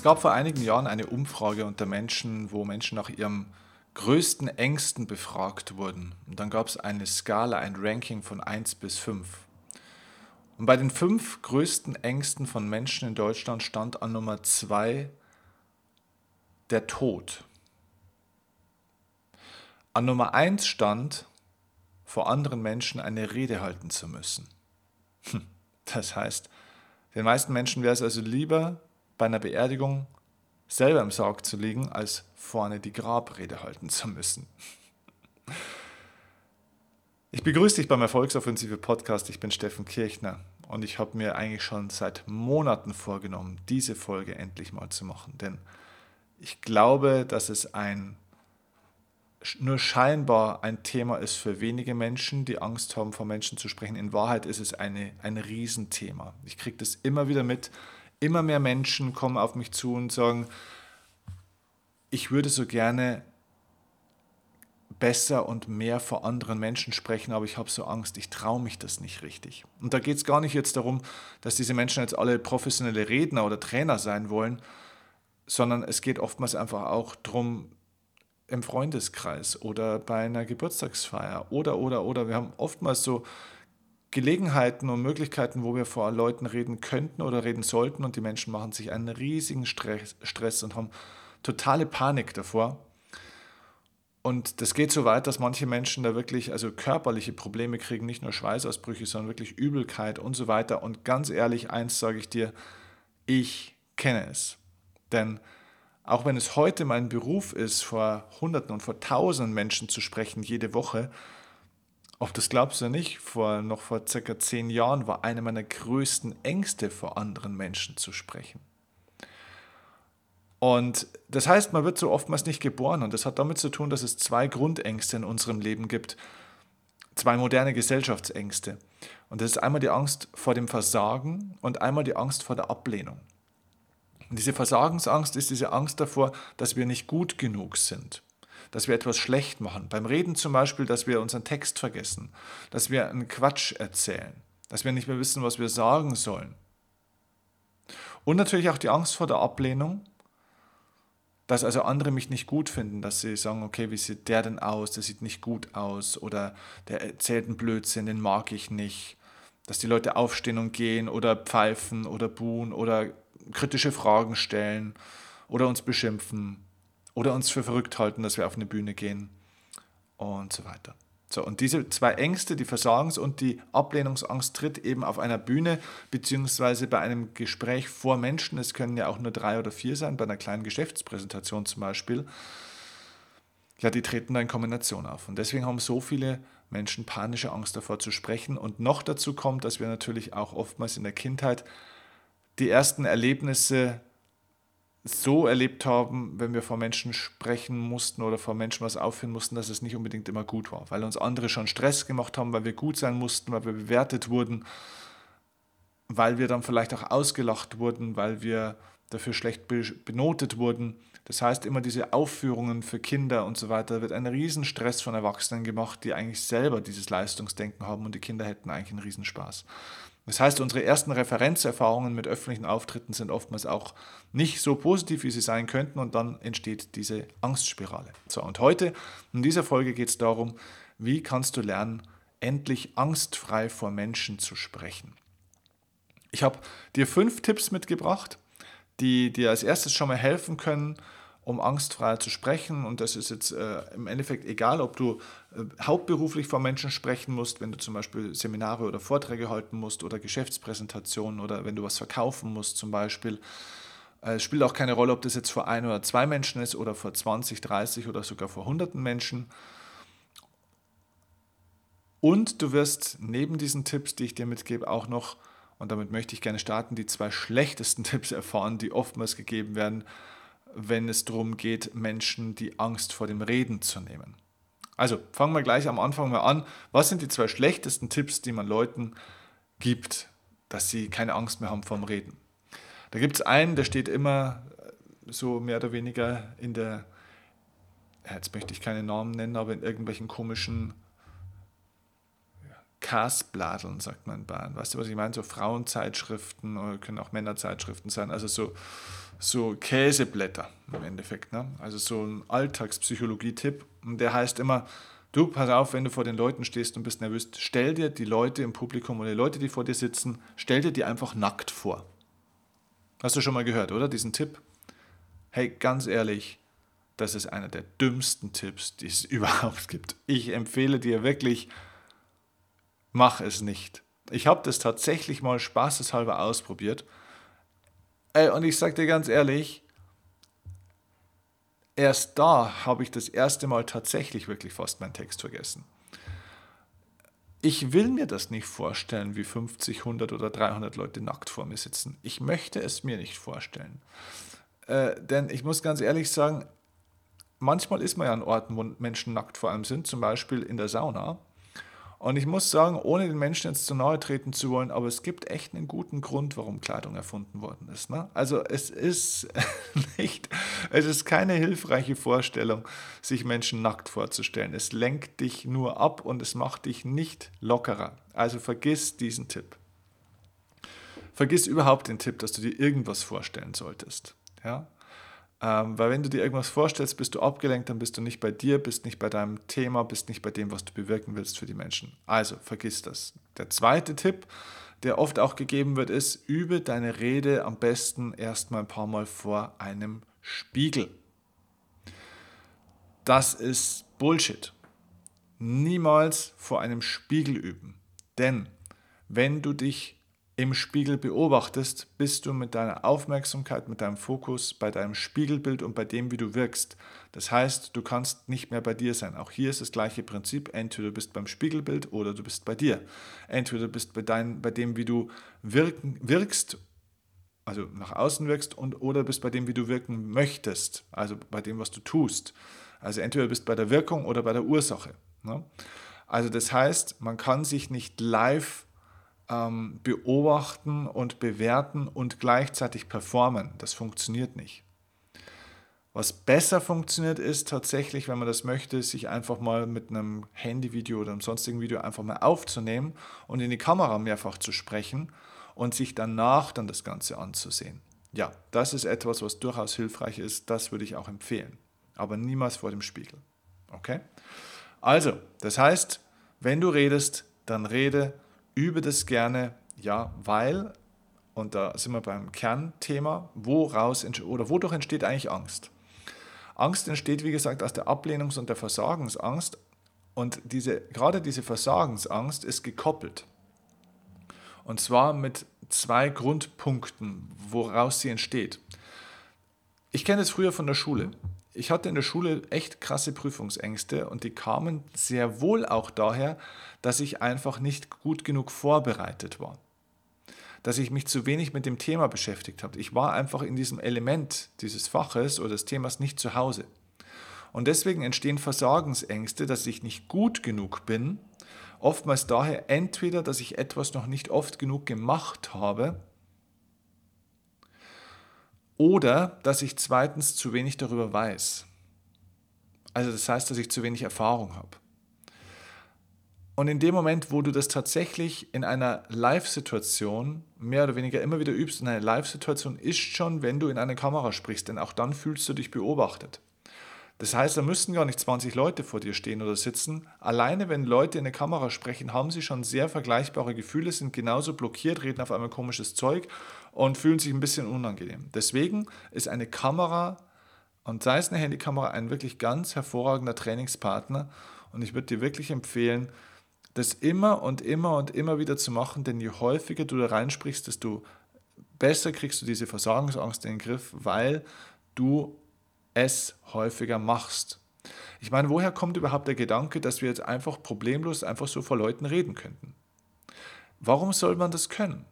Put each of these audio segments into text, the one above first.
Es gab vor einigen Jahren eine Umfrage unter Menschen, wo Menschen nach ihrem größten Ängsten befragt wurden. Und dann gab es eine Skala, ein Ranking von 1 bis 5. Und bei den fünf größten Ängsten von Menschen in Deutschland stand an Nummer 2 der Tod. An Nummer 1 stand, vor anderen Menschen eine Rede halten zu müssen. Hm, das heißt, den meisten Menschen wäre es also lieber, bei einer Beerdigung selber im Sarg zu liegen, als vorne die Grabrede halten zu müssen. Ich begrüße dich beim Erfolgsoffensive Podcast. Ich bin Steffen Kirchner und ich habe mir eigentlich schon seit Monaten vorgenommen, diese Folge endlich mal zu machen. Denn ich glaube, dass es ein nur scheinbar ein Thema ist für wenige Menschen, die Angst haben, vor Menschen zu sprechen. In Wahrheit ist es eine, ein Riesenthema. Ich kriege das immer wieder mit, immer mehr Menschen kommen auf mich zu und sagen, ich würde so gerne besser und mehr vor anderen Menschen sprechen, aber ich habe so Angst, ich traue mich das nicht richtig. Und da geht es gar nicht jetzt darum, dass diese Menschen jetzt alle professionelle Redner oder Trainer sein wollen, sondern es geht oftmals einfach auch darum, im Freundeskreis oder bei einer Geburtstagsfeier oder, oder, oder. Wir haben oftmals so Gelegenheiten und Möglichkeiten, wo wir vor Leuten reden könnten oder reden sollten und die Menschen machen sich einen riesigen Stress, und haben totale Panik davor. Und das geht so weit, dass manche Menschen da wirklich also körperliche Probleme kriegen, nicht nur Schweißausbrüche, sondern wirklich Übelkeit und so weiter. Und ganz ehrlich, eins sage ich dir, ich kenne es. Denn auch wenn es heute mein Beruf ist, vor Hunderten und vor Tausenden Menschen zu sprechen, jede Woche, ob das glaubst du nicht, vor, noch vor circa zehn Jahren war eine meiner größten Ängste, vor anderen Menschen zu sprechen. Und das heißt, man wird so oftmals nicht geboren. Und das hat damit zu tun, dass es zwei Grundängste in unserem Leben gibt. Zwei moderne Gesellschaftsängste. Und das ist einmal die Angst vor dem Versagen und einmal die Angst vor der Ablehnung. Und diese Versagensangst ist diese Angst davor, dass wir nicht gut genug sind dass wir etwas schlecht machen. Beim Reden zum Beispiel, dass wir unseren Text vergessen, dass wir einen Quatsch erzählen, dass wir nicht mehr wissen, was wir sagen sollen. Und natürlich auch die Angst vor der Ablehnung, dass also andere mich nicht gut finden, dass sie sagen, okay, wie sieht der denn aus, der sieht nicht gut aus oder der erzählt einen Blödsinn, den mag ich nicht. Dass die Leute aufstehen und gehen oder pfeifen oder buhen oder kritische Fragen stellen oder uns beschimpfen oder uns für verrückt halten, dass wir auf eine Bühne gehen und so weiter. So, und diese zwei Ängste, die Versagens- und die Ablehnungsangst, tritt eben auf einer Bühne beziehungsweise bei einem Gespräch vor Menschen, es können ja auch nur drei oder vier sein, bei einer kleinen Geschäftspräsentation zum Beispiel, ja, die treten da in Kombination auf. Und deswegen haben so viele Menschen panische Angst davor zu sprechen. Und noch dazu kommt, dass wir natürlich auch oftmals in der Kindheit die ersten Erlebnisse so erlebt haben, wenn wir vor Menschen sprechen mussten oder vor Menschen was aufführen mussten, dass es nicht unbedingt immer gut war, weil uns andere schon Stress gemacht haben, weil wir gut sein mussten, weil wir bewertet wurden, weil wir dann vielleicht auch ausgelacht wurden, weil wir dafür schlecht benotet wurden. Das heißt, immer diese Aufführungen für Kinder und so weiter, wird ein Riesenstress von Erwachsenen gemacht, die eigentlich selber dieses Leistungsdenken haben und die Kinder hätten eigentlich einen Riesenspaß. Das heißt, unsere ersten Referenzerfahrungen mit öffentlichen Auftritten sind oftmals auch nicht so positiv, wie sie sein könnten und dann entsteht diese Angstspirale. So, und heute in dieser Folge geht es darum, wie kannst du lernen, endlich angstfrei vor Menschen zu sprechen. Ich habe dir fünf Tipps mitgebracht, die dir als erstes schon mal helfen können, um angstfrei zu sprechen. Und das ist jetzt äh, im Endeffekt egal, ob du hauptberuflich vor Menschen sprechen musst, wenn du zum Beispiel Seminare oder Vorträge halten musst oder Geschäftspräsentationen oder wenn du was verkaufen musst zum Beispiel. Äh, es spielt auch keine Rolle, ob das jetzt vor ein oder zwei Menschen ist oder vor 20, 30 oder sogar vor hunderten Menschen. Und du wirst neben diesen Tipps, die ich dir mitgebe, auch noch, und damit möchte ich gerne starten, die zwei schlechtesten Tipps erfahren, die oftmals gegeben werden, wenn es darum geht, Menschen die Angst vor dem Reden zu nehmen. Also fangen wir gleich am Anfang mal an. Was sind die zwei schlechtesten Tipps, die man Leuten gibt, dass sie keine Angst mehr haben vor dem Reden? Da gibt es einen, der steht immer so mehr oder weniger in der, jetzt möchte ich keine Namen nennen, aber in irgendwelchen komischen Kasbladeln, sagt man in Bayern. Weißt du, was ich meine? So Frauenzeitschriften oder können auch Männerzeitschriften sein. Also so so Käseblätter im Endeffekt. Ne? Also so ein Alltagspsychologie-Tipp. Und der heißt immer, du, pass auf, wenn du vor den Leuten stehst und bist nervös, stell dir die Leute im Publikum oder die Leute, die vor dir sitzen, stell dir die einfach nackt vor. Hast du schon mal gehört, oder? Diesen Tipp? Hey, ganz ehrlich, das ist einer der dümmsten Tipps, die es überhaupt gibt. Ich empfehle dir wirklich, mach es nicht. Ich habe das tatsächlich mal spaßeshalber ausprobiert Ey, und ich sag dir ganz ehrlich, erst da habe ich das erste Mal tatsächlich wirklich fast meinen Text vergessen. Ich will mir das nicht vorstellen, wie 50, 100 oder 300 Leute nackt vor mir sitzen. Ich möchte es mir nicht vorstellen. Äh, denn ich muss ganz ehrlich sagen, manchmal ist man ja an Orten, wo Menschen nackt vor allem sind, zum Beispiel in der Sauna. Und ich muss sagen, ohne den Menschen jetzt zu nahe treten zu wollen, aber es gibt echt einen guten Grund, warum Kleidung erfunden worden ist. Ne? Also es ist nicht, es ist keine hilfreiche Vorstellung, sich Menschen nackt vorzustellen. Es lenkt dich nur ab und es macht dich nicht lockerer. Also vergiss diesen Tipp. Vergiss überhaupt den Tipp, dass du dir irgendwas vorstellen solltest. Ja? Ähm, weil wenn du dir irgendwas vorstellst, bist du abgelenkt, dann bist du nicht bei dir, bist nicht bei deinem Thema, bist nicht bei dem, was du bewirken willst für die Menschen. Also vergiss das. Der zweite Tipp, der oft auch gegeben wird, ist, übe deine Rede am besten erstmal ein paar Mal vor einem Spiegel. Das ist Bullshit. Niemals vor einem Spiegel üben. Denn wenn du dich im Spiegel beobachtest, bist du mit deiner Aufmerksamkeit, mit deinem Fokus bei deinem Spiegelbild und bei dem, wie du wirkst. Das heißt, du kannst nicht mehr bei dir sein. Auch hier ist das gleiche Prinzip. Entweder du bist beim Spiegelbild oder du bist bei dir. Entweder du bist bei, dein, bei dem, wie du wirken, wirkst, also nach außen wirkst, und, oder bist bei dem, wie du wirken möchtest, also bei dem, was du tust. Also entweder du bist bei der Wirkung oder bei der Ursache. Ne? Also das heißt, man kann sich nicht live ähm, beobachten und bewerten und gleichzeitig performen. Das funktioniert nicht. Was besser funktioniert, ist tatsächlich, wenn man das möchte, sich einfach mal mit einem Handyvideo oder einem sonstigen Video einfach mal aufzunehmen und in die Kamera mehrfach zu sprechen und sich danach dann das Ganze anzusehen. Ja, das ist etwas, was durchaus hilfreich ist. Das würde ich auch empfehlen. Aber niemals vor dem Spiegel. Okay? Also, das heißt, wenn du redest, dann rede übe das gerne, ja, weil, und da sind wir beim Kernthema, woraus oder wodurch entsteht eigentlich Angst? Angst entsteht, wie gesagt, aus der Ablehnungs- und der Versagensangst. Und diese, gerade diese Versagensangst ist gekoppelt. Und zwar mit zwei Grundpunkten, woraus sie entsteht. Ich kenne es früher von der Schule ich hatte in der Schule echt krasse Prüfungsängste und die kamen sehr wohl auch daher, dass ich einfach nicht gut genug vorbereitet war. Dass ich mich zu wenig mit dem Thema beschäftigt habe. Ich war einfach in diesem Element dieses Faches oder des Themas nicht zu Hause. Und deswegen entstehen Versagensängste, dass ich nicht gut genug bin. Oftmals daher entweder, dass ich etwas noch nicht oft genug gemacht habe oder dass ich zweitens zu wenig darüber weiß. Also das heißt, dass ich zu wenig Erfahrung habe. Und in dem Moment, wo du das tatsächlich in einer Live-Situation mehr oder weniger immer wieder übst, in einer Live-Situation ist schon, wenn du in eine Kamera sprichst, denn auch dann fühlst du dich beobachtet. Das heißt, da müssten gar nicht 20 Leute vor dir stehen oder sitzen. Alleine, wenn Leute in eine Kamera sprechen, haben sie schon sehr vergleichbare Gefühle, sind genauso blockiert, reden auf einmal komisches Zeug und fühlen sich ein bisschen unangenehm. Deswegen ist eine Kamera und sei es eine Handykamera ein wirklich ganz hervorragender Trainingspartner und ich würde dir wirklich empfehlen, das immer und immer und immer wieder zu machen, denn je häufiger du da reinsprichst, desto besser kriegst du diese Versagensangst in den Griff, weil du es häufiger machst. Ich meine, woher kommt überhaupt der Gedanke, dass wir jetzt einfach problemlos einfach so vor Leuten reden könnten? Warum soll man das können?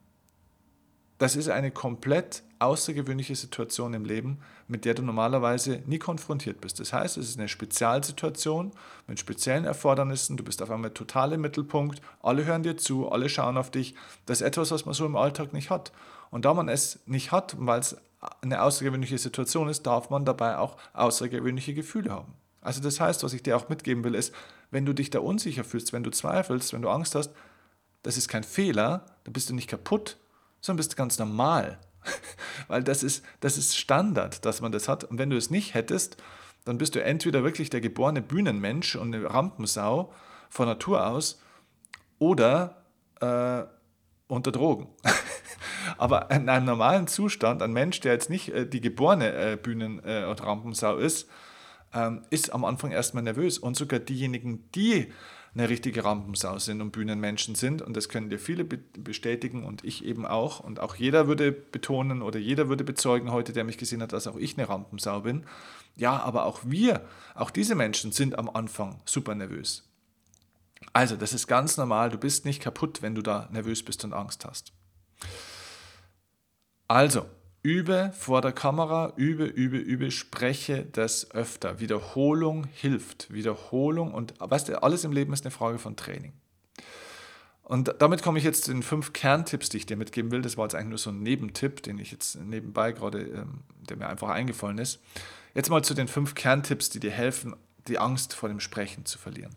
Das ist eine komplett außergewöhnliche Situation im Leben, mit der du normalerweise nie konfrontiert bist. Das heißt, es ist eine Spezialsituation mit speziellen Erfordernissen, du bist auf einmal total im Mittelpunkt, alle hören dir zu, alle schauen auf dich. Das ist etwas, was man so im Alltag nicht hat. Und da man es nicht hat, weil es eine außergewöhnliche Situation ist, darf man dabei auch außergewöhnliche Gefühle haben. Also das heißt, was ich dir auch mitgeben will, ist, wenn du dich da unsicher fühlst, wenn du zweifelst, wenn du Angst hast, das ist kein Fehler, dann bist du nicht kaputt, sondern bist ganz normal. Weil das ist, das ist Standard, dass man das hat. Und wenn du es nicht hättest, dann bist du entweder wirklich der geborene Bühnenmensch und eine Rampensau von Natur aus oder äh, unter Drogen. Aber in einem normalen Zustand, ein Mensch, der jetzt nicht äh, die geborene äh, Bühnen- äh, und Rampensau ist, ähm, ist am Anfang erstmal nervös. Und sogar diejenigen, die eine richtige Rampensau sind und Bühnenmenschen sind, und das können dir viele bestätigen und ich eben auch, und auch jeder würde betonen oder jeder würde bezeugen heute, der mich gesehen hat, dass auch ich eine Rampensau bin. Ja, aber auch wir, auch diese Menschen sind am Anfang super nervös. Also, das ist ganz normal, du bist nicht kaputt, wenn du da nervös bist und Angst hast. Also, übe vor der Kamera, übe, übe, übe, spreche das öfter. Wiederholung hilft. Wiederholung und weißt du, alles im Leben ist eine Frage von Training. Und damit komme ich jetzt zu den fünf Kerntipps, die ich dir mitgeben will. Das war jetzt eigentlich nur so ein Nebentipp, den ich jetzt nebenbei gerade, ähm, der mir einfach eingefallen ist. Jetzt mal zu den fünf Kerntipps, die dir helfen, die Angst vor dem Sprechen zu verlieren.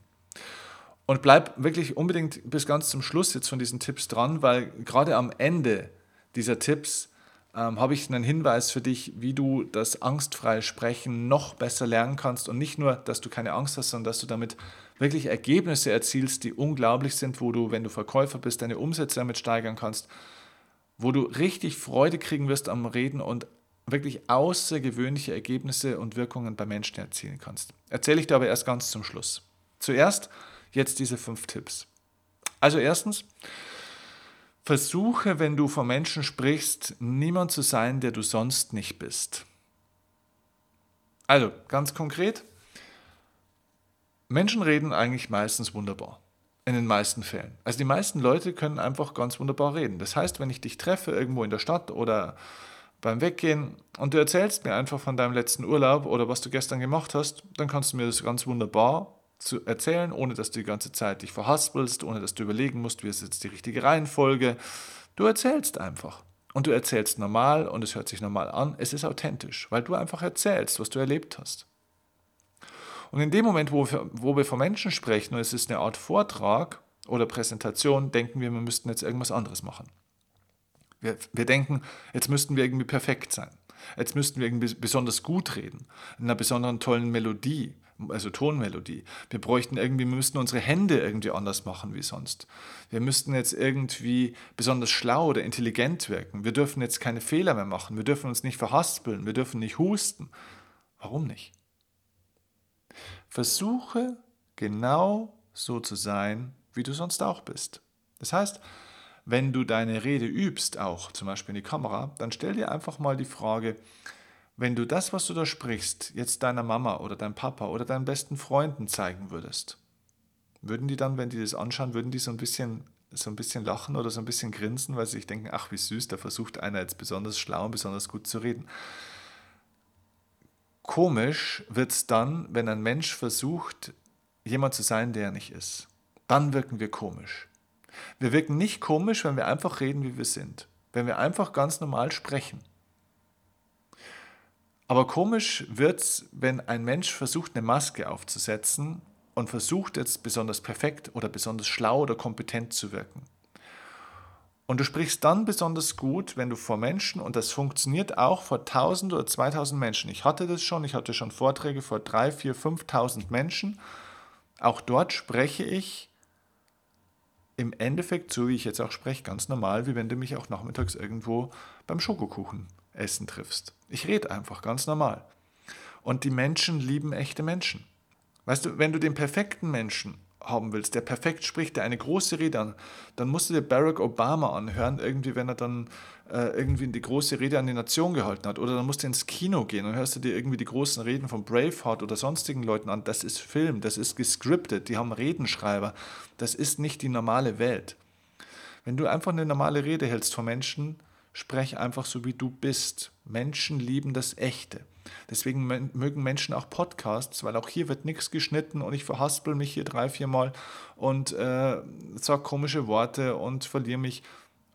Und bleib wirklich unbedingt bis ganz zum Schluss jetzt von diesen Tipps dran, weil gerade am Ende dieser Tipps ähm, habe ich einen Hinweis für dich, wie du das angstfreie Sprechen noch besser lernen kannst und nicht nur, dass du keine Angst hast, sondern dass du damit wirklich Ergebnisse erzielst, die unglaublich sind, wo du, wenn du Verkäufer bist, deine Umsätze damit steigern kannst, wo du richtig Freude kriegen wirst am Reden und wirklich außergewöhnliche Ergebnisse und Wirkungen bei Menschen erzielen kannst. Erzähle ich dir aber erst ganz zum Schluss. Zuerst jetzt diese fünf Tipps. Also erstens, Versuche, wenn du vor Menschen sprichst, niemand zu sein, der du sonst nicht bist. Also, ganz konkret, Menschen reden eigentlich meistens wunderbar. In den meisten Fällen. Also die meisten Leute können einfach ganz wunderbar reden. Das heißt, wenn ich dich treffe irgendwo in der Stadt oder beim Weggehen und du erzählst mir einfach von deinem letzten Urlaub oder was du gestern gemacht hast, dann kannst du mir das ganz wunderbar zu erzählen, ohne dass du die ganze Zeit dich verhaspelst, ohne dass du überlegen musst, wie ist jetzt die richtige Reihenfolge. Du erzählst einfach. Und du erzählst normal und es hört sich normal an. Es ist authentisch, weil du einfach erzählst, was du erlebt hast. Und in dem Moment, wo wir, wo wir von Menschen sprechen und es ist eine Art Vortrag oder Präsentation, denken wir, wir müssten jetzt irgendwas anderes machen. Wir, wir denken, jetzt müssten wir irgendwie perfekt sein. Jetzt müssten wir irgendwie besonders gut reden, in einer besonderen tollen Melodie, also Tonmelodie. Wir bräuchten irgendwie, wir müssten unsere Hände irgendwie anders machen wie sonst. Wir müssten jetzt irgendwie besonders schlau oder intelligent wirken. Wir dürfen jetzt keine Fehler mehr machen. Wir dürfen uns nicht verhaspeln. Wir dürfen nicht husten. Warum nicht? Versuche genau so zu sein, wie du sonst auch bist. Das heißt, wenn du deine Rede übst, auch zum Beispiel in die Kamera, dann stell dir einfach mal die Frage, wenn du das, was du da sprichst, jetzt deiner Mama oder deinem Papa oder deinen besten Freunden zeigen würdest, würden die dann, wenn die das anschauen, würden die so ein bisschen so ein bisschen lachen oder so ein bisschen grinsen, weil sie sich denken, ach wie süß, da versucht einer jetzt besonders schlau und besonders gut zu reden. Komisch wird es dann, wenn ein Mensch versucht, jemand zu sein, der er nicht ist. Dann wirken wir komisch. Wir wirken nicht komisch, wenn wir einfach reden, wie wir sind. Wenn wir einfach ganz normal sprechen. Aber komisch wird es, wenn ein Mensch versucht, eine Maske aufzusetzen und versucht jetzt besonders perfekt oder besonders schlau oder kompetent zu wirken. Und du sprichst dann besonders gut, wenn du vor Menschen, und das funktioniert auch vor 1000 oder 2000 Menschen. Ich hatte das schon, ich hatte schon Vorträge vor 3, 4, 5000 Menschen. Auch dort spreche ich im Endeffekt, so wie ich jetzt auch spreche, ganz normal, wie wenn du mich auch nachmittags irgendwo beim Schokokuchen Essen triffst. Ich rede einfach ganz normal. Und die Menschen lieben echte Menschen. Weißt du, wenn du den perfekten Menschen haben willst, der perfekt spricht, der eine große Rede an, dann musst du dir Barack Obama anhören, irgendwie, wenn er dann äh, irgendwie die große Rede an die Nation gehalten hat. Oder dann musst du ins Kino gehen und hörst du dir irgendwie die großen Reden von Braveheart oder sonstigen Leuten an. Das ist Film, das ist gescriptet, die haben Redenschreiber. Das ist nicht die normale Welt. Wenn du einfach eine normale Rede hältst von Menschen, Sprech einfach so, wie du bist. Menschen lieben das Echte. Deswegen mögen Menschen auch Podcasts, weil auch hier wird nichts geschnitten und ich verhaspel mich hier drei, vier Mal und äh, sage komische Worte und verliere mich.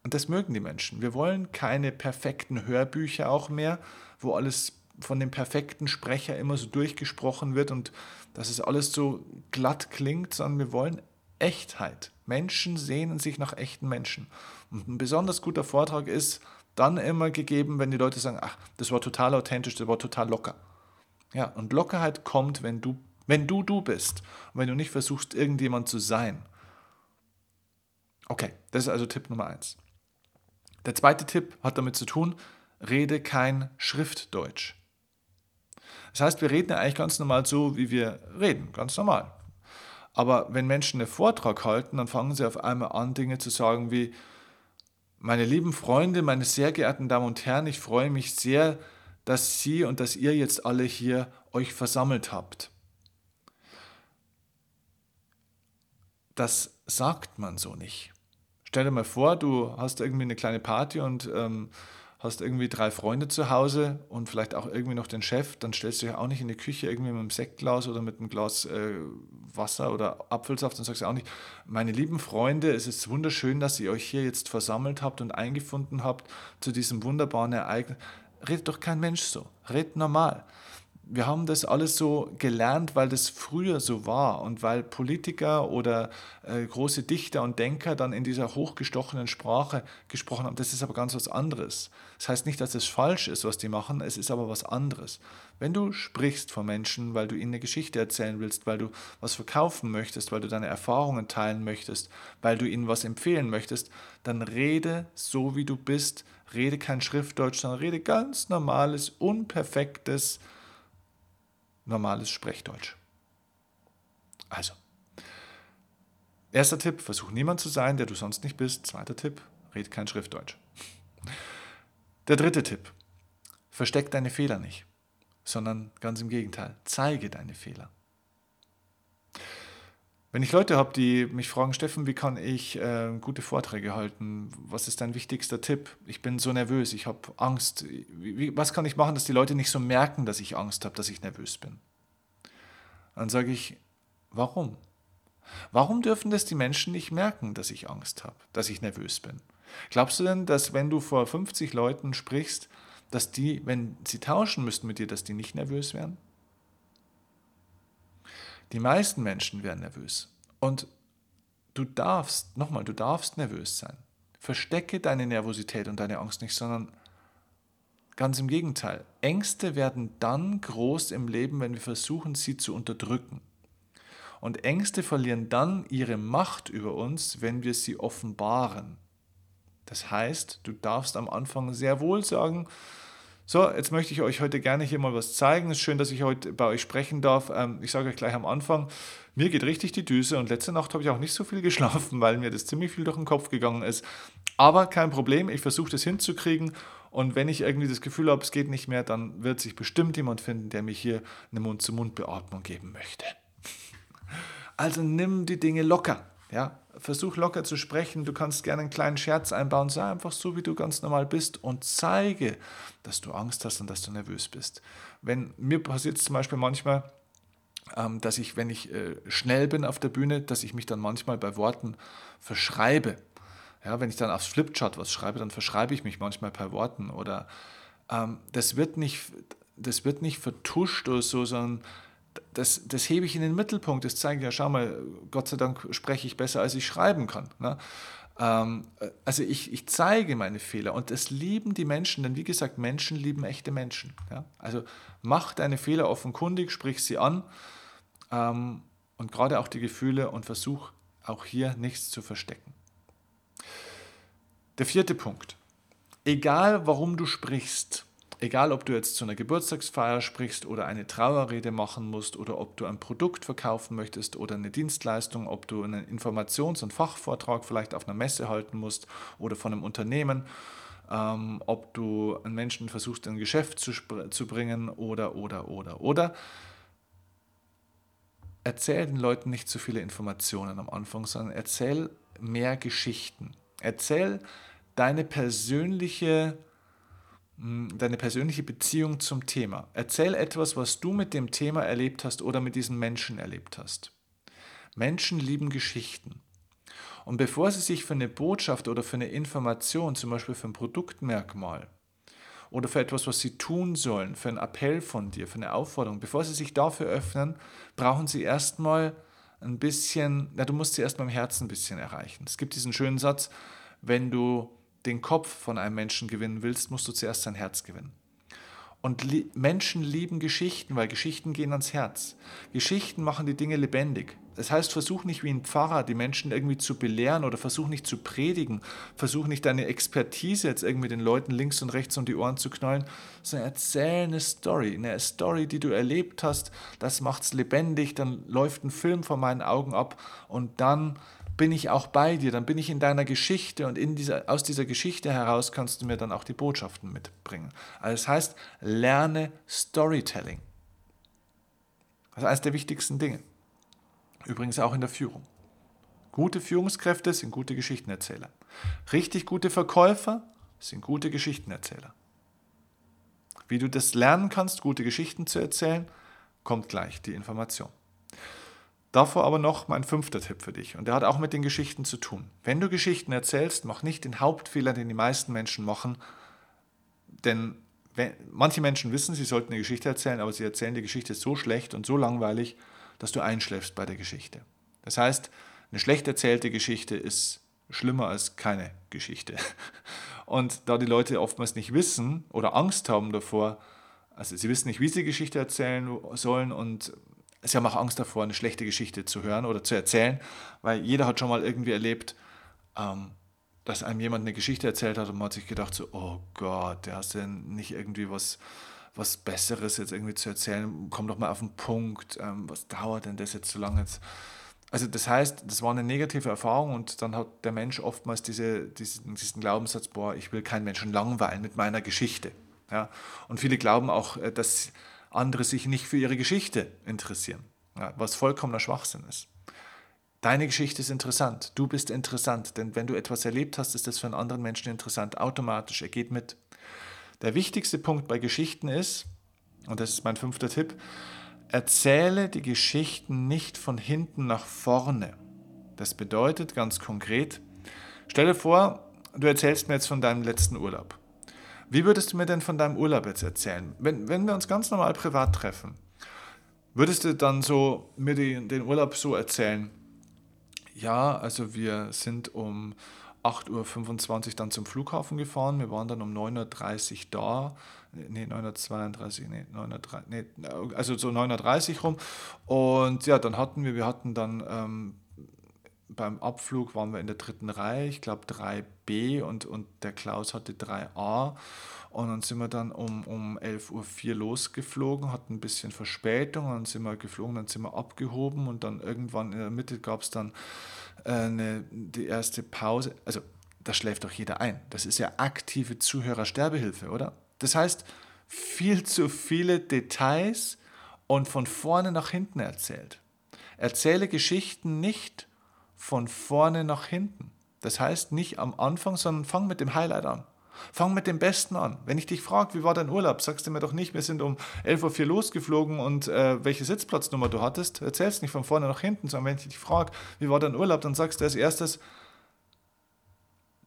Und das mögen die Menschen. Wir wollen keine perfekten Hörbücher auch mehr, wo alles von dem perfekten Sprecher immer so durchgesprochen wird und dass es alles so glatt klingt, sondern wir wollen Echtheit. Menschen sehnen sich nach echten Menschen. Und ein besonders guter Vortrag ist, dann immer gegeben, wenn die Leute sagen, ach, das war total authentisch, das war total locker. Ja, und Lockerheit kommt, wenn du, wenn du du bist und wenn du nicht versuchst, irgendjemand zu sein. Okay, das ist also Tipp Nummer eins. Der zweite Tipp hat damit zu tun, rede kein Schriftdeutsch. Das heißt, wir reden ja eigentlich ganz normal so, wie wir reden, ganz normal. Aber wenn Menschen einen Vortrag halten, dann fangen sie auf einmal an, Dinge zu sagen wie, meine lieben Freunde, meine sehr geehrten Damen und Herren, ich freue mich sehr, dass Sie und dass ihr jetzt alle hier euch versammelt habt. Das sagt man so nicht. Stell dir mal vor, du hast irgendwie eine kleine Party und ähm, hast irgendwie drei Freunde zu Hause und vielleicht auch irgendwie noch den Chef, dann stellst du dich auch nicht in die Küche irgendwie mit einem Sektglas oder mit einem Glas äh, Wasser oder Apfelsaft und sagst auch nicht, meine lieben Freunde, es ist wunderschön, dass ihr euch hier jetzt versammelt habt und eingefunden habt zu diesem wunderbaren Ereignis. Redet doch kein Mensch so, redet normal wir haben das alles so gelernt, weil das früher so war und weil Politiker oder äh, große Dichter und Denker dann in dieser hochgestochenen Sprache gesprochen haben. Das ist aber ganz was anderes. Das heißt nicht, dass es falsch ist, was die machen, es ist aber was anderes. Wenn du sprichst vor Menschen, weil du ihnen eine Geschichte erzählen willst, weil du was verkaufen möchtest, weil du deine Erfahrungen teilen möchtest, weil du ihnen was empfehlen möchtest, dann rede so, wie du bist. Rede kein Schriftdeutsch, sondern rede ganz normales, unperfektes, normales Sprechdeutsch. Also, erster Tipp, versuch niemand zu sein, der du sonst nicht bist. Zweiter Tipp, red kein Schriftdeutsch. Der dritte Tipp, versteck deine Fehler nicht, sondern ganz im Gegenteil, zeige deine Fehler. Wenn ich Leute habe, die mich fragen, Steffen, wie kann ich äh, gute Vorträge halten? Was ist dein wichtigster Tipp? Ich bin so nervös, ich habe Angst. Wie, was kann ich machen, dass die Leute nicht so merken, dass ich Angst habe, dass ich nervös bin? Dann sage ich, warum? Warum dürfen das die Menschen nicht merken, dass ich Angst habe, dass ich nervös bin? Glaubst du denn, dass wenn du vor 50 Leuten sprichst, dass die, wenn sie tauschen müssten mit dir, dass die nicht nervös wären? Die meisten Menschen werden nervös. Und du darfst, nochmal, du darfst nervös sein. Verstecke deine Nervosität und deine Angst nicht, sondern ganz im Gegenteil. Ängste werden dann groß im Leben, wenn wir versuchen, sie zu unterdrücken. Und Ängste verlieren dann ihre Macht über uns, wenn wir sie offenbaren. Das heißt, du darfst am Anfang sehr wohl sagen, so, jetzt möchte ich euch heute gerne hier mal was zeigen. Es ist schön, dass ich heute bei euch sprechen darf. Ähm, ich sage euch gleich am Anfang, mir geht richtig die Düse und letzte Nacht habe ich auch nicht so viel geschlafen, weil mir das ziemlich viel durch den Kopf gegangen ist. Aber kein Problem, ich versuche das hinzukriegen und wenn ich irgendwie das Gefühl habe, es geht nicht mehr, dann wird sich bestimmt jemand finden, der mir hier eine Mund-zu-Mund-Beatmung geben möchte. Also nimm die Dinge locker. Ja, versuch locker zu sprechen. Du kannst gerne einen kleinen Scherz einbauen. Sei einfach so, wie du ganz normal bist und zeige, dass du Angst hast und dass du nervös bist. Wenn mir passiert es zum Beispiel manchmal, ähm, dass ich, wenn ich äh, schnell bin auf der Bühne, dass ich mich dann manchmal bei Worten verschreibe. Ja, wenn ich dann aufs Flipchart was schreibe, dann verschreibe ich mich manchmal bei Worten oder ähm, das wird nicht, das wird nicht vertuscht oder so, sondern das, das hebe ich in den Mittelpunkt. Das zeigt ja, schau mal, Gott sei Dank spreche ich besser, als ich schreiben kann. Ne? Ähm, also ich, ich zeige meine Fehler und das lieben die Menschen, denn wie gesagt, Menschen lieben echte Menschen. Ja? Also mach deine Fehler offenkundig, sprich sie an ähm, und gerade auch die Gefühle und versuch auch hier nichts zu verstecken. Der vierte Punkt. Egal warum du sprichst, egal ob du jetzt zu einer Geburtstagsfeier sprichst oder eine Trauerrede machen musst oder ob du ein Produkt verkaufen möchtest oder eine Dienstleistung, ob du einen Informations- und Fachvortrag vielleicht auf einer Messe halten musst oder von einem Unternehmen, ähm, ob du einen Menschen versuchst, in ein Geschäft zu, zu bringen oder, oder, oder, oder. Erzähl den Leuten nicht zu viele Informationen am Anfang, sondern erzähl mehr Geschichten. Erzähl deine persönliche deine persönliche Beziehung zum Thema. Erzähl etwas, was du mit dem Thema erlebt hast oder mit diesen Menschen erlebt hast. Menschen lieben Geschichten. Und bevor sie sich für eine Botschaft oder für eine Information, zum Beispiel für ein Produktmerkmal oder für etwas, was sie tun sollen, für einen Appell von dir, für eine Aufforderung, bevor sie sich dafür öffnen, brauchen sie erstmal ein bisschen, na, du musst sie erstmal im Herzen ein bisschen erreichen. Es gibt diesen schönen Satz, wenn du den Kopf von einem Menschen gewinnen willst, musst du zuerst sein Herz gewinnen. Und li Menschen lieben Geschichten, weil Geschichten gehen ans Herz. Geschichten machen die Dinge lebendig. Das heißt, versuch nicht wie ein Pfarrer die Menschen irgendwie zu belehren oder versuch nicht zu predigen. Versuch nicht deine Expertise jetzt irgendwie den Leuten links und rechts um die Ohren zu knallen, sondern erzähl eine Story. Eine Story, die du erlebt hast. Das macht es lebendig. Dann läuft ein Film vor meinen Augen ab und dann bin ich auch bei dir, dann bin ich in deiner Geschichte und in dieser, aus dieser Geschichte heraus kannst du mir dann auch die Botschaften mitbringen. Also das heißt, lerne Storytelling. Das ist eines der wichtigsten Dinge. Übrigens auch in der Führung. Gute Führungskräfte sind gute Geschichtenerzähler. Richtig gute Verkäufer sind gute Geschichtenerzähler. Wie du das lernen kannst, gute Geschichten zu erzählen, kommt gleich die Information. Davor aber noch mein fünfter Tipp für dich und der hat auch mit den Geschichten zu tun. Wenn du Geschichten erzählst, mach nicht den Hauptfehler, den die meisten Menschen machen, denn wenn, manche Menschen wissen, sie sollten eine Geschichte erzählen, aber sie erzählen die Geschichte so schlecht und so langweilig, dass du einschläfst bei der Geschichte. Das heißt, eine schlecht erzählte Geschichte ist schlimmer als keine Geschichte. Und da die Leute oftmals nicht wissen oder Angst haben davor, also sie wissen nicht, wie sie Geschichte erzählen sollen und Sie haben auch Angst davor, eine schlechte Geschichte zu hören oder zu erzählen, weil jeder hat schon mal irgendwie erlebt, ähm, dass einem jemand eine Geschichte erzählt hat und man hat sich gedacht, so, oh Gott, der hast denn nicht irgendwie was, was Besseres jetzt irgendwie zu erzählen, komm doch mal auf den Punkt, ähm, was dauert denn das jetzt so lange jetzt? Also das heißt, das war eine negative Erfahrung und dann hat der Mensch oftmals diese, diesen, diesen Glaubenssatz, boah, ich will keinen Menschen langweilen mit meiner Geschichte. Ja? Und viele glauben auch, äh, dass andere sich nicht für ihre Geschichte interessieren, was vollkommener Schwachsinn ist. Deine Geschichte ist interessant, du bist interessant, denn wenn du etwas erlebt hast, ist das für einen anderen Menschen interessant, automatisch, er geht mit. Der wichtigste Punkt bei Geschichten ist, und das ist mein fünfter Tipp, erzähle die Geschichten nicht von hinten nach vorne. Das bedeutet ganz konkret, stelle vor, du erzählst mir jetzt von deinem letzten Urlaub. Wie würdest du mir denn von deinem Urlaub jetzt erzählen? Wenn, wenn wir uns ganz normal privat treffen, würdest du dann so mir die, den Urlaub so erzählen? Ja, also wir sind um 8.25 Uhr dann zum Flughafen gefahren. Wir waren dann um 9.30 Uhr da. Nee, 932, nee, 930, nee, also so 9.30 Uhr rum. Und ja, dann hatten wir, wir hatten dann ähm, beim Abflug waren wir in der dritten Reihe, ich glaube 3b und, und der Klaus hatte 3a. Und dann sind wir dann um, um 11.04 Uhr losgeflogen, hatten ein bisschen Verspätung, dann sind wir geflogen, dann sind wir abgehoben und dann irgendwann in der Mitte gab es dann äh, eine, die erste Pause. Also da schläft doch jeder ein. Das ist ja aktive Zuhörersterbehilfe, oder? Das heißt, viel zu viele Details und von vorne nach hinten erzählt. Erzähle Geschichten nicht von vorne nach hinten. Das heißt nicht am Anfang, sondern fang mit dem Highlight an. Fang mit dem Besten an. Wenn ich dich frage, wie war dein Urlaub, sagst du mir doch nicht, wir sind um 11.04 Uhr losgeflogen und äh, welche Sitzplatznummer du hattest. Erzählst nicht von vorne nach hinten, sondern wenn ich dich frage, wie war dein Urlaub, dann sagst du als erstes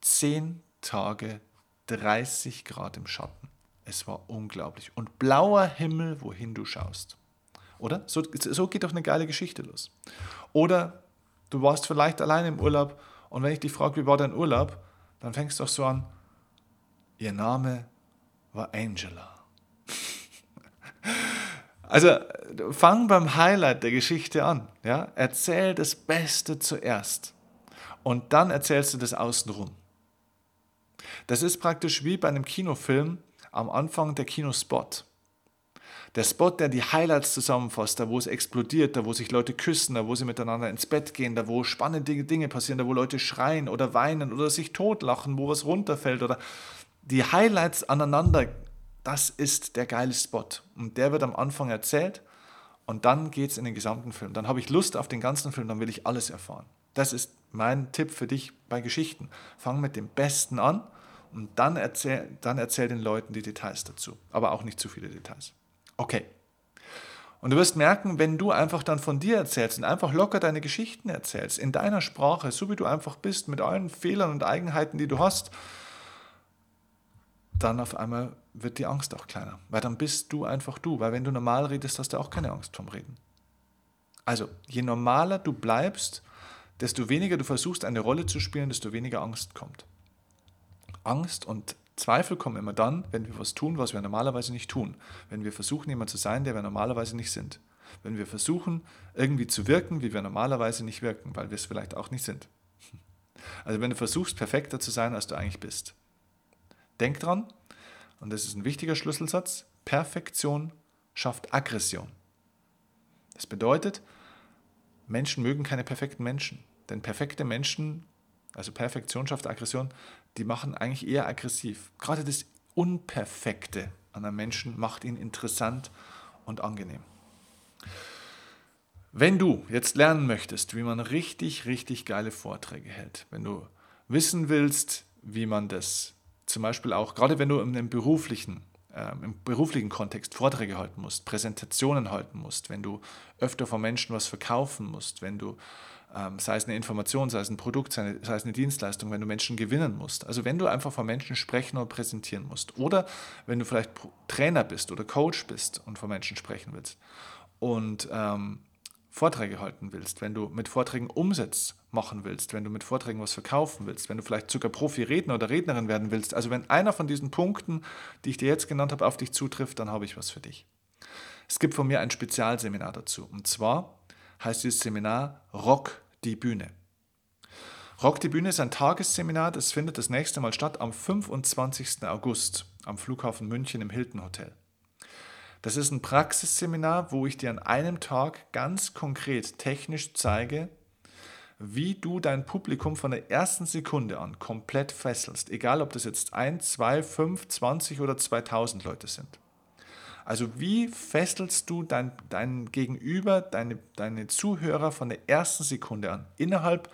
10 Tage 30 Grad im Schatten. Es war unglaublich. Und blauer Himmel, wohin du schaust. Oder? So, so geht doch eine geile Geschichte los. Oder Du warst vielleicht allein im Urlaub und wenn ich dich frage, wie war dein Urlaub, dann fängst du doch so an, ihr Name war Angela. also fang beim Highlight der Geschichte an. Ja? Erzähl das Beste zuerst und dann erzählst du das außenrum. Das ist praktisch wie bei einem Kinofilm am Anfang der Kinospot. Der Spot, der die Highlights zusammenfasst, da wo es explodiert, da wo sich Leute küssen, da wo sie miteinander ins Bett gehen, da wo spannende Dinge passieren, da wo Leute schreien oder weinen oder sich totlachen, wo was runterfällt oder die Highlights aneinander, das ist der geile Spot. Und der wird am Anfang erzählt und dann geht es in den gesamten Film. Dann habe ich Lust auf den ganzen Film, dann will ich alles erfahren. Das ist mein Tipp für dich bei Geschichten. Fang mit dem Besten an und dann erzähl, dann erzähl den Leuten die Details dazu. Aber auch nicht zu viele Details. Okay. Und du wirst merken, wenn du einfach dann von dir erzählst und einfach locker deine Geschichten erzählst, in deiner Sprache, so wie du einfach bist, mit allen Fehlern und Eigenheiten, die du hast, dann auf einmal wird die Angst auch kleiner. Weil dann bist du einfach du. Weil wenn du normal redest, hast du auch keine Angst vom Reden. Also, je normaler du bleibst, desto weniger du versuchst, eine Rolle zu spielen, desto weniger Angst kommt. Angst und Zweifel kommen immer dann, wenn wir was tun, was wir normalerweise nicht tun. Wenn wir versuchen, jemand zu sein, der wir normalerweise nicht sind. Wenn wir versuchen, irgendwie zu wirken, wie wir normalerweise nicht wirken, weil wir es vielleicht auch nicht sind. Also wenn du versuchst, perfekter zu sein, als du eigentlich bist. Denk dran, und das ist ein wichtiger Schlüsselsatz, Perfektion schafft Aggression. Das bedeutet, Menschen mögen keine perfekten Menschen. Denn perfekte Menschen, also Perfektion schafft Aggression, die machen eigentlich eher aggressiv. Gerade das Unperfekte an einem Menschen macht ihn interessant und angenehm. Wenn du jetzt lernen möchtest, wie man richtig, richtig geile Vorträge hält, wenn du wissen willst, wie man das zum Beispiel auch, gerade wenn du in einem beruflichen, äh, im beruflichen Kontext Vorträge halten musst, Präsentationen halten musst, wenn du öfter von Menschen was verkaufen musst, wenn du ähm, sei es eine Information, sei es ein Produkt, sei, es eine Dienstleistung, wenn du Menschen gewinnen musst. Also wenn du einfach vor Menschen sprechen oder präsentieren musst. Oder wenn du vielleicht Trainer bist oder Coach bist und vor Menschen sprechen willst. Und ähm, Vorträge halten willst, wenn du mit Vorträgen Umsatz machen willst, wenn du mit Vorträgen was verkaufen willst, wenn du vielleicht sogar Profi-Redner oder Rednerin werden willst. Also wenn einer von diesen Punkten, die ich dir jetzt genannt habe, auf dich zutrifft, dann habe ich was für dich. Es gibt von mir ein Spezialseminar dazu. Und zwar heißt dieses Seminar Rock die Bühne. Rock die Bühne ist ein Tagesseminar, das findet das nächste Mal statt am 25. August am Flughafen München im Hilton Hotel. Das ist ein Praxisseminar, wo ich dir an einem Tag ganz konkret technisch zeige, wie du dein Publikum von der ersten Sekunde an komplett fesselst. Egal, ob das jetzt 1, 2, 5, 20 oder 2000 Leute sind. Also wie fesselst du dein, dein Gegenüber, deine, deine Zuhörer von der ersten Sekunde an? Innerhalb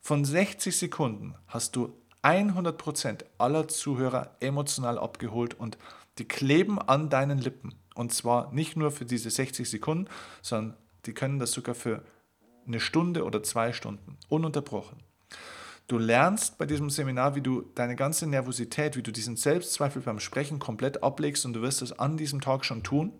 von 60 Sekunden hast du 100% aller Zuhörer emotional abgeholt und die kleben an deinen Lippen. Und zwar nicht nur für diese 60 Sekunden, sondern die können das sogar für eine Stunde oder zwei Stunden ununterbrochen. Du lernst bei diesem Seminar, wie du deine ganze Nervosität, wie du diesen Selbstzweifel beim Sprechen komplett ablegst und du wirst es an diesem Tag schon tun,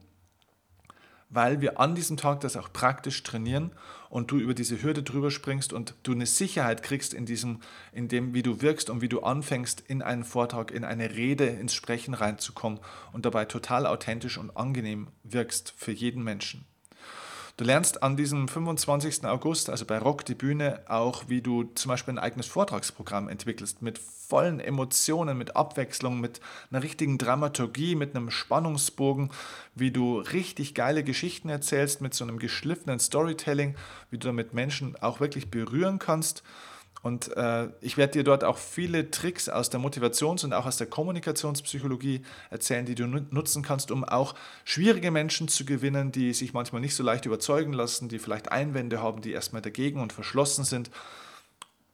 weil wir an diesem Tag das auch praktisch trainieren und du über diese Hürde drüber springst und du eine Sicherheit kriegst in diesem, in dem, wie du wirkst und wie du anfängst, in einen Vortrag, in eine Rede, ins Sprechen reinzukommen und dabei total authentisch und angenehm wirkst für jeden Menschen. Du lernst an diesem 25. August, also bei Rock die Bühne, auch, wie du zum Beispiel ein eigenes Vortragsprogramm entwickelst, mit vollen Emotionen, mit Abwechslung, mit einer richtigen Dramaturgie, mit einem Spannungsbogen, wie du richtig geile Geschichten erzählst, mit so einem geschliffenen Storytelling, wie du damit Menschen auch wirklich berühren kannst und äh, ich werde dir dort auch viele Tricks aus der Motivations- und auch aus der Kommunikationspsychologie erzählen, die du nutzen kannst, um auch schwierige Menschen zu gewinnen, die sich manchmal nicht so leicht überzeugen lassen, die vielleicht Einwände haben, die erstmal dagegen und verschlossen sind.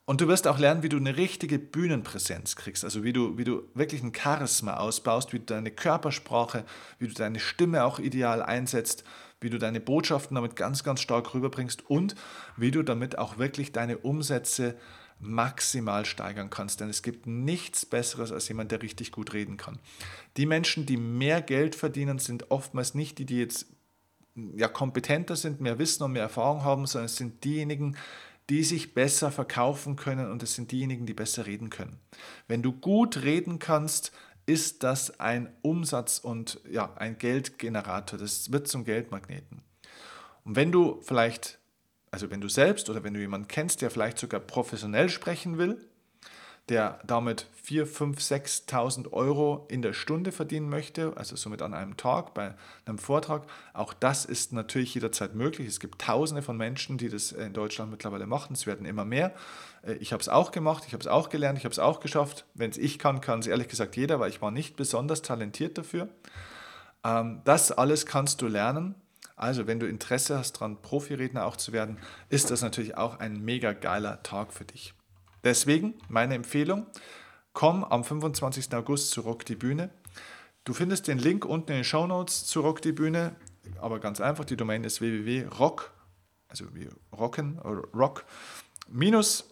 Und du wirst auch lernen, wie du eine richtige Bühnenpräsenz kriegst, also wie du, wie du wirklich ein Charisma ausbaust, wie du deine Körpersprache, wie du deine Stimme auch ideal einsetzt wie du deine Botschaften damit ganz, ganz stark rüberbringst und wie du damit auch wirklich deine Umsätze maximal steigern kannst. Denn es gibt nichts Besseres als jemand, der richtig gut reden kann. Die Menschen, die mehr Geld verdienen, sind oftmals nicht die, die jetzt ja, kompetenter sind, mehr Wissen und mehr Erfahrung haben, sondern es sind diejenigen, die sich besser verkaufen können und es sind diejenigen, die besser reden können. Wenn du gut reden kannst, ist das ein Umsatz- und ja, ein Geldgenerator. Das wird zum Geldmagneten. Und wenn du vielleicht, also wenn du selbst oder wenn du jemanden kennst, der vielleicht sogar professionell sprechen will, der damit 4, 5, 6.000 Euro in der Stunde verdienen möchte, also somit an einem Tag bei einem Vortrag. Auch das ist natürlich jederzeit möglich. Es gibt Tausende von Menschen, die das in Deutschland mittlerweile machen. Es werden immer mehr. Äh, ich habe es auch gemacht, ich habe es auch gelernt, ich habe es auch geschafft. Wenn es ich kann, kann es ehrlich gesagt jeder, weil ich war nicht besonders talentiert dafür. Ähm, das alles kannst du lernen. Also, wenn du Interesse hast, daran Profiredner auch zu werden, ist das natürlich auch ein mega geiler Tag für dich. Deswegen meine Empfehlung, komm am 25. August zu Rock die Bühne. Du findest den Link unten in den Show Notes zu Rock die Bühne, aber ganz einfach, die Domain ist www.rock, also wie rocken oder rock, minus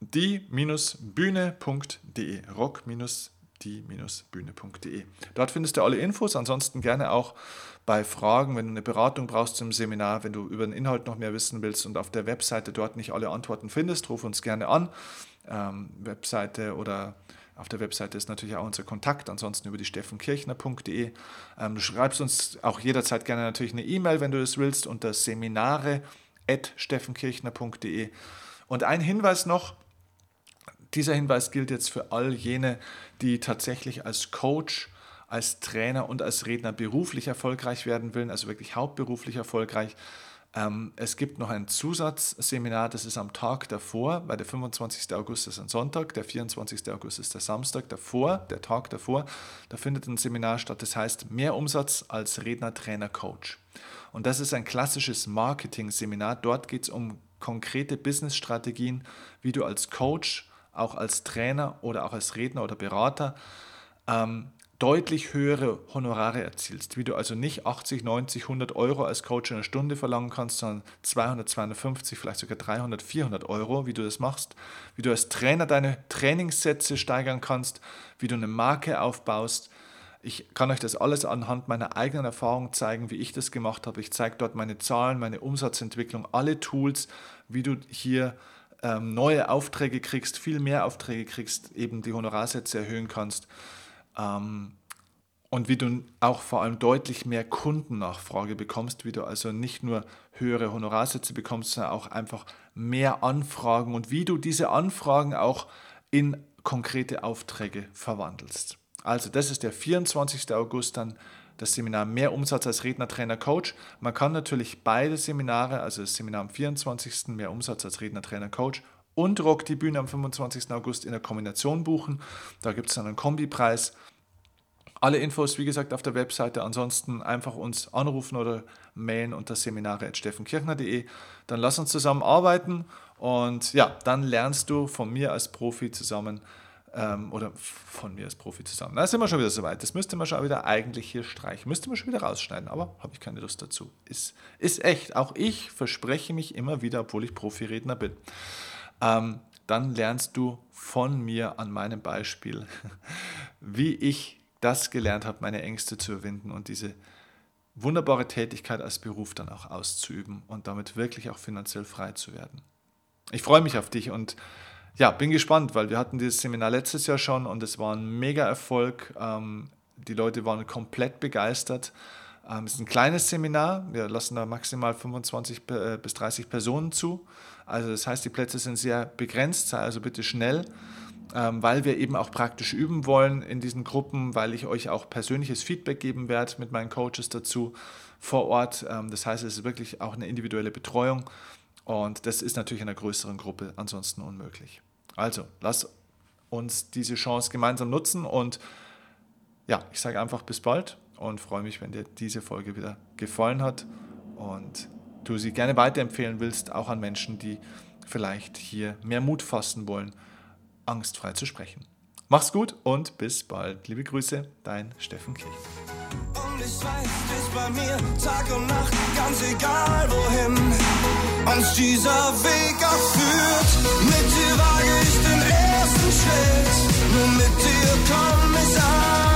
die-bühne.de, rock-die-bühne.de. Dort findest du alle Infos, ansonsten gerne auch bei Fragen, wenn du eine Beratung brauchst zum Seminar, wenn du über den Inhalt noch mehr wissen willst und auf der Webseite dort nicht alle Antworten findest, ruf uns gerne an ähm, Webseite oder Auf der Webseite ist natürlich auch unser Kontakt, ansonsten über die steffenkirchner.de. Ähm, du schreibst uns auch jederzeit gerne natürlich eine E-Mail, wenn du das willst, unter seminare.steffenkirchner.de. Und ein Hinweis noch, dieser Hinweis gilt jetzt für all jene, die tatsächlich als Coach, als Trainer und als Redner beruflich erfolgreich werden wollen, also wirklich hauptberuflich erfolgreich. Ähm, es gibt noch ein Zusatzseminar, das ist am Tag davor, weil der 25. August ist ein Sonntag, der 24. August ist der Samstag davor, der Tag davor. Da findet ein Seminar statt, das heißt Mehr Umsatz als Redner, Trainer, Coach. Und das ist ein klassisches Marketing-Seminar. Dort geht es um konkrete Business-Strategien, wie du als Coach, auch als Trainer oder auch als Redner oder Berater ähm, deutlich höhere Honorare erzielst, wie du also nicht 80, 90, 100 Euro als Coach in einer Stunde verlangen kannst, sondern 200, 250, vielleicht sogar 300, 400 Euro, wie du das machst, wie du als Trainer deine Trainingssätze steigern kannst, wie du eine Marke aufbaust. Ich kann euch das alles anhand meiner eigenen Erfahrung zeigen, wie ich das gemacht habe. Ich zeige dort meine Zahlen, meine Umsatzentwicklung, alle Tools, wie du hier ähm, neue Aufträge kriegst, viel mehr Aufträge kriegst, eben die Honorarsätze erhöhen kannst. Ähm, und wie du auch vor allem deutlich mehr Kundennachfrage bekommst, wie du also nicht nur höhere Honorarsätze bekommst, sondern auch einfach mehr Anfragen und wie du diese Anfragen auch in konkrete Aufträge verwandelst. Also das ist der 24. August dann das Seminar Mehr Umsatz als Redner, Trainer, Coach. Man kann natürlich beide Seminare, also das Seminar am 24. Mehr Umsatz als Redner, Trainer, Coach und Rock die Bühne am 25. August in der Kombination buchen. Da gibt es dann einen Kombipreis alle Infos, wie gesagt, auf der Webseite. Ansonsten einfach uns anrufen oder mailen unter seminare.steffenkirchner.de. Dann lass uns zusammen arbeiten und ja, dann lernst du von mir als Profi zusammen ähm, oder von mir als Profi zusammen. Da sind wir schon wieder soweit. Das müsste man schon wieder eigentlich hier streichen. Müsste man schon wieder rausschneiden, aber habe ich keine Lust dazu. Ist, ist echt. Auch ich verspreche mich immer wieder, obwohl ich Profiredner bin. Ähm, dann lernst du von mir an meinem Beispiel, wie ich das gelernt habe, meine Ängste zu überwinden und diese wunderbare Tätigkeit als Beruf dann auch auszuüben und damit wirklich auch finanziell frei zu werden. Ich freue mich auf dich und ja, bin gespannt, weil wir hatten dieses Seminar letztes Jahr schon und es war ein mega Erfolg. Ähm, die Leute waren komplett begeistert. Ähm, es ist ein kleines Seminar, wir lassen da maximal 25 äh, bis 30 Personen zu. Also das heißt, die Plätze sind sehr begrenzt, also bitte schnell. Ähm, weil wir eben auch praktisch üben wollen in diesen Gruppen, weil ich euch auch persönliches Feedback geben werde mit meinen Coaches dazu vor Ort. Ähm, das heißt, es ist wirklich auch eine individuelle Betreuung und das ist natürlich in einer größeren Gruppe ansonsten unmöglich. Also, lass uns diese Chance gemeinsam nutzen und ja, ich sage einfach bis bald und freue mich, wenn dir diese Folge wieder gefallen hat und du sie gerne weiterempfehlen willst, auch an Menschen, die vielleicht hier mehr Mut fassen wollen, angstfrei zu sprechen. Mach's gut und bis bald. Liebe Grüße, dein Steffen Kirch. Und ich weiß, du bist bei mir Tag und Nacht, ganz egal wohin uns dieser Weg auch. Mit dir wage ich den ersten Schritt, nur mit dir komm ich an.